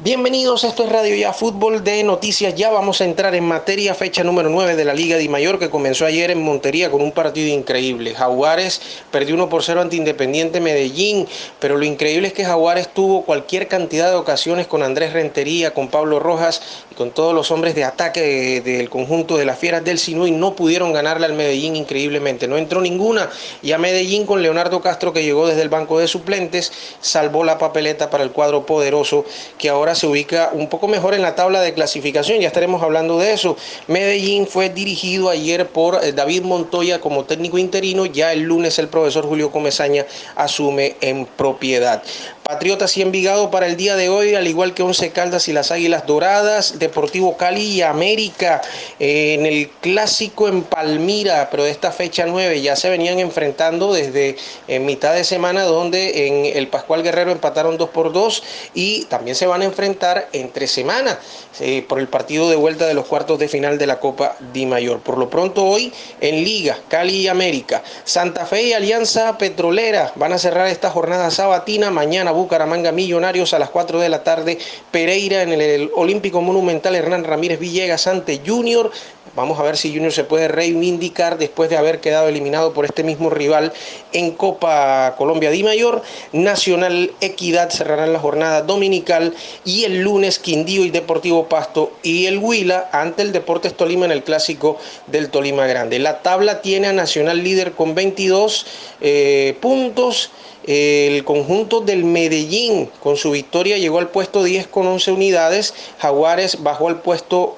Bienvenidos, esto es Radio Ya Fútbol de Noticias. Ya vamos a entrar en materia, fecha número 9 de la Liga Di Mayor que comenzó ayer en Montería con un partido increíble. Jaguares perdió 1 por 0 ante Independiente Medellín, pero lo increíble es que Jaguares tuvo cualquier cantidad de ocasiones con Andrés Rentería, con Pablo Rojas y con todos los hombres de ataque del conjunto de las Fieras del Sinú y no pudieron ganarle al Medellín increíblemente. No entró ninguna y a Medellín con Leonardo Castro que llegó desde el banco de suplentes salvó la papeleta para el cuadro poderoso que ahora ahora se ubica un poco mejor en la tabla de clasificación, ya estaremos hablando de eso. Medellín fue dirigido ayer por eh, David Montoya como técnico interino, ya el lunes el profesor Julio Comesaña asume en propiedad. Patriotas y Envigado para el día de hoy, al igual que Once Caldas y las Águilas Doradas, Deportivo Cali y América eh, en el clásico en Palmira, pero de esta fecha 9 ya se venían enfrentando desde eh, mitad de semana donde en el Pascual Guerrero empataron 2 por 2 y también se van a enfrentar entre semana eh, por el partido de vuelta de los cuartos de final de la Copa Di Mayor. Por lo pronto hoy en Liga, Cali y América, Santa Fe y Alianza Petrolera van a cerrar esta jornada sabatina mañana Bucaramanga Millonarios a las 4 de la tarde, Pereira en el Olímpico Monumental Hernán Ramírez Villegas ante Junior. Vamos a ver si Junior se puede reivindicar después de haber quedado eliminado por este mismo rival en Copa Colombia Di Mayor. Nacional Equidad cerrarán la jornada dominical y el lunes Quindío y Deportivo Pasto y el Huila ante el Deportes Tolima en el clásico del Tolima Grande. La tabla tiene a Nacional líder con 22 eh, puntos el conjunto del Medellín con su victoria llegó al puesto 10 con 11 unidades. Jaguares bajó al puesto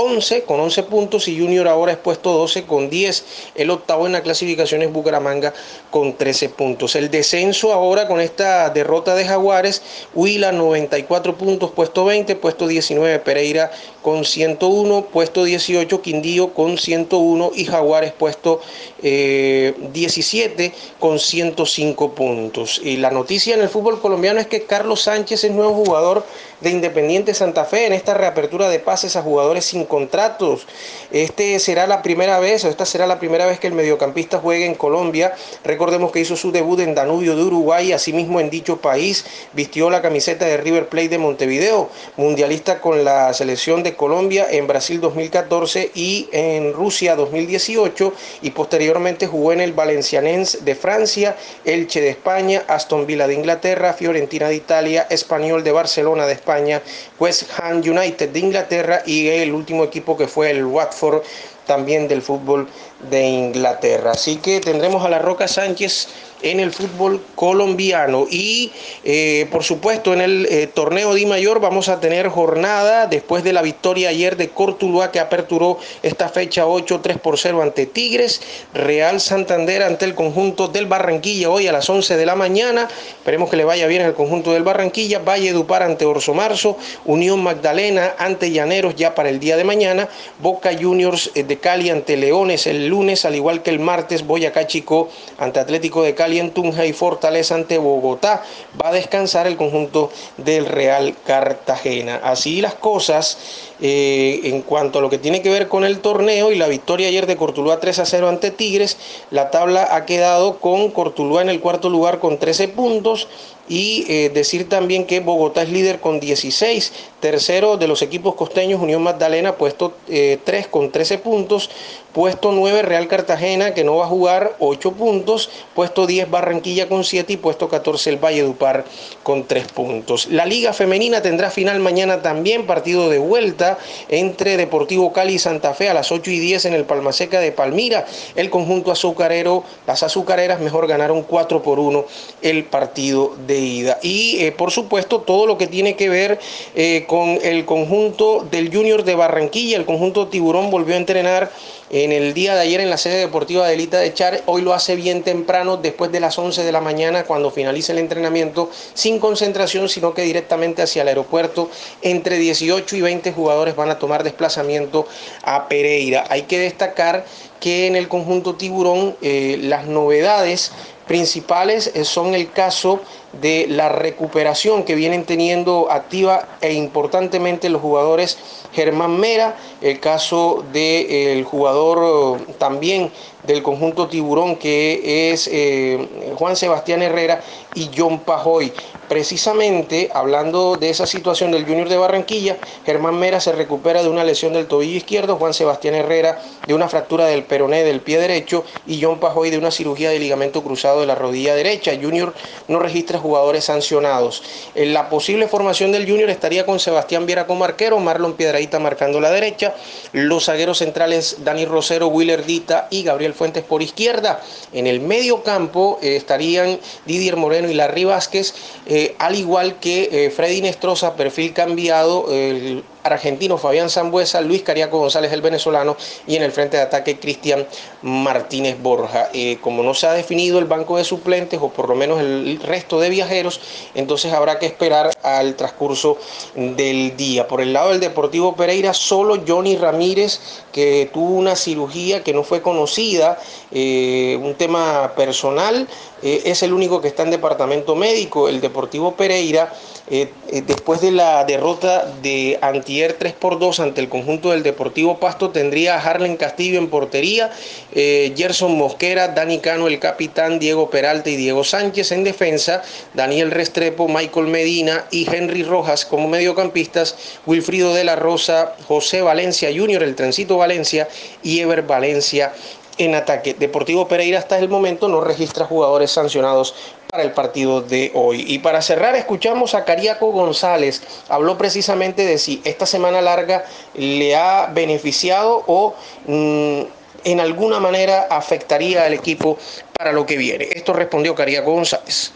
11 eh, con 11 puntos y Junior ahora es puesto 12 con 10. El octavo en la clasificación es Bucaramanga con 13 puntos. El descenso ahora con esta derrota de Jaguares, Huila 94 puntos, puesto 20, puesto 19 Pereira con 101, puesto 18 Quindío con 101 y Jaguares puesto 17 eh, con 105 puntos. Y la noticia en el fútbol colombiano es que Carlos Sánchez es nuevo jugador de Independiente Santa Fe en esta reapertura de pases a jugadores sin contratos. Este será la primera vez, esta será la primera vez que el mediocampista juegue en Colombia. Recordemos que hizo su debut en Danubio de Uruguay, asimismo en dicho país vistió la camiseta de River Plate de Montevideo, mundialista con la selección de Colombia en Brasil 2014 y en Rusia 2018 y posteriormente jugó en el Valencianens de Francia, Elche de España, Aston Villa de Inglaterra, Fiorentina de Italia, Español de Barcelona de España, West Ham United de Inglaterra y el último equipo que fue el Watford también del fútbol de Inglaterra. Así que tendremos a la Roca Sánchez en el fútbol colombiano. Y eh, por supuesto en el eh, torneo Di Mayor vamos a tener jornada después de la victoria ayer de Cortuluá que aperturó esta fecha 8 3 por 0 ante Tigres, Real Santander ante el conjunto del Barranquilla hoy a las 11 de la mañana. Esperemos que le vaya bien al conjunto del Barranquilla, Valle Dupar ante Orso Marzo, Unión Magdalena ante Llaneros ya para el día de mañana, Boca Juniors eh, de Cali ante Leones el lunes, al igual que el martes Boyacá Chico ante Atlético de Cali Tunja y Fortaleza ante Bogotá. Va a descansar el conjunto del Real Cartagena. Así las cosas eh, en cuanto a lo que tiene que ver con el torneo y la victoria ayer de Cortuluá 3 a 0 ante Tigres. La tabla ha quedado con Cortuluá en el cuarto lugar con 13 puntos y eh, decir también que Bogotá es líder con 16, tercero de los equipos costeños Unión Magdalena puesto 3 eh, con 13 puntos, puesto 9 Real Cartagena que no va a jugar 8 puntos, puesto 10 Barranquilla con 7 y puesto 14 el Valle Dupar con 3 puntos. La Liga Femenina tendrá final mañana también, partido de vuelta entre Deportivo Cali y Santa Fe a las 8 y 10 en el Palmaseca de Palmira. El conjunto azucarero, las azucareras mejor ganaron 4 por 1 el partido de y eh, por supuesto todo lo que tiene que ver eh, con el conjunto del Junior de Barranquilla, el conjunto Tiburón volvió a entrenar en el día de ayer en la sede deportiva de Elita de Char. Hoy lo hace bien temprano, después de las 11 de la mañana, cuando finalice el entrenamiento, sin concentración, sino que directamente hacia el aeropuerto. Entre 18 y 20 jugadores van a tomar desplazamiento a Pereira. Hay que destacar que en el conjunto Tiburón eh, las novedades principales son el caso de la recuperación que vienen teniendo activa e importantemente los jugadores Germán Mera, el caso del jugador también del conjunto Tiburón, que es eh, Juan Sebastián Herrera y John Pajoy. Precisamente hablando de esa situación del Junior de Barranquilla, Germán Mera se recupera de una lesión del tobillo izquierdo, Juan Sebastián Herrera de una fractura del peroné del pie derecho y John Pajoy de una cirugía de ligamento cruzado de la rodilla derecha. Junior no registra jugadores sancionados. En la posible formación del Junior estaría con Sebastián Viera como arquero, Marlon Piedradita marcando la derecha, los zagueros centrales Dani Rosero, Willer Dita y Gabriel Fuentes por izquierda. En el medio campo eh, estarían Didier Moreno y Larry Vázquez, eh, al igual que eh, Freddy Nestroza, perfil cambiado, el argentino Fabián Zambuesa, Luis Cariaco González el venezolano y en el frente de ataque Cristian Martínez Borja. como no se ha definido el banco de suplentes o por lo menos el resto de viajeros, entonces habrá que esperar al transcurso del día. Por el lado del Deportivo Pereira, solo Johnny Ramírez, que tuvo una cirugía que no fue conocida, un tema personal, es el único que está en departamento médico. El Deportivo Pereira, eh, eh, después de la derrota de Antier 3 por 2 ante el conjunto del Deportivo Pasto, tendría a Harlen Castillo en portería, eh, Gerson Mosquera, Dani Cano, el capitán, Diego Peralta y Diego Sánchez en defensa, Daniel Restrepo, Michael Medina y Henry Rojas como mediocampistas, Wilfrido de la Rosa, José Valencia Jr., el Trencito Valencia y Ever Valencia en ataque. Deportivo Pereira hasta el momento no registra jugadores sancionados para el partido de hoy. Y para cerrar, escuchamos a Cariaco González. Habló precisamente de si esta semana larga le ha beneficiado o mm, en alguna manera afectaría al equipo para lo que viene. Esto respondió Cariaco González.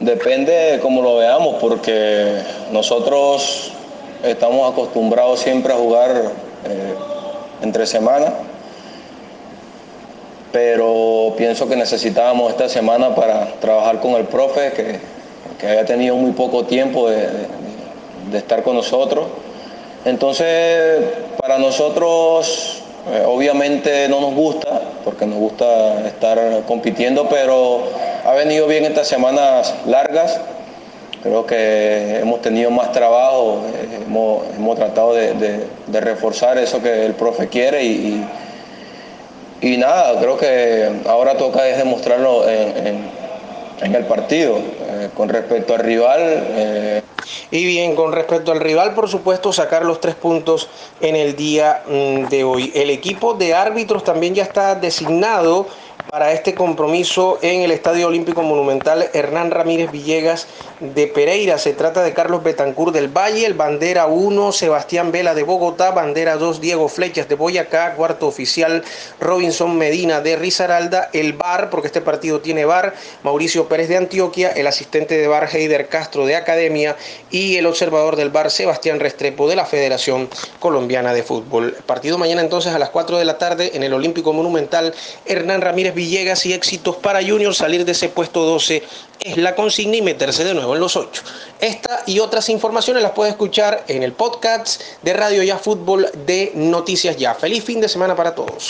Depende de cómo lo veamos, porque nosotros estamos acostumbrados siempre a jugar eh, entre semanas pero pienso que necesitábamos esta semana para trabajar con el profe, que, que haya tenido muy poco tiempo de, estar con nosotros. Entonces, para nosotros, eh, obviamente no nos gusta, porque nos gusta estar compitiendo, pero ha venido bien estas semanas largas. Creo que hemos tenido más trabajo, eh, hemos, tratado de, reforzar eso que el profe quiere y nada, creo que ahora toca es demostrarlo en, el partido. Eh, con respecto al rival. Eh, y bien, con respecto al rival, por supuesto, sacar los tres puntos en el día mm, de hoy. El equipo de árbitros también ya está designado para este compromiso en el Estadio Olímpico Monumental Hernán Ramírez Villegas de Pereira. Se trata de Carlos Betancur del Valle, el bandera 1, Sebastián Vela de Bogotá, bandera 2, Diego Flechas de Boyacá, cuarto oficial Robinson Medina de Risaralda, el VAR, porque este partido tiene VAR, Mauricio Pérez de Antioquia, el asistente de VAR Heider Castro de Academia y el observador del VAR Sebastián Restrepo de la Federación Colombiana de Fútbol. Partido mañana entonces a las 4 de la tarde en el Olímpico Monumental Hernán Ramírez Villegas y éxitos para Junior. Salir de ese puesto 12 es la consigna y meterse de nuevo en los 8. Esta y otras informaciones las puede escuchar en el podcast de Radio Ya Fútbol de Noticias Ya. Feliz fin de semana para todos.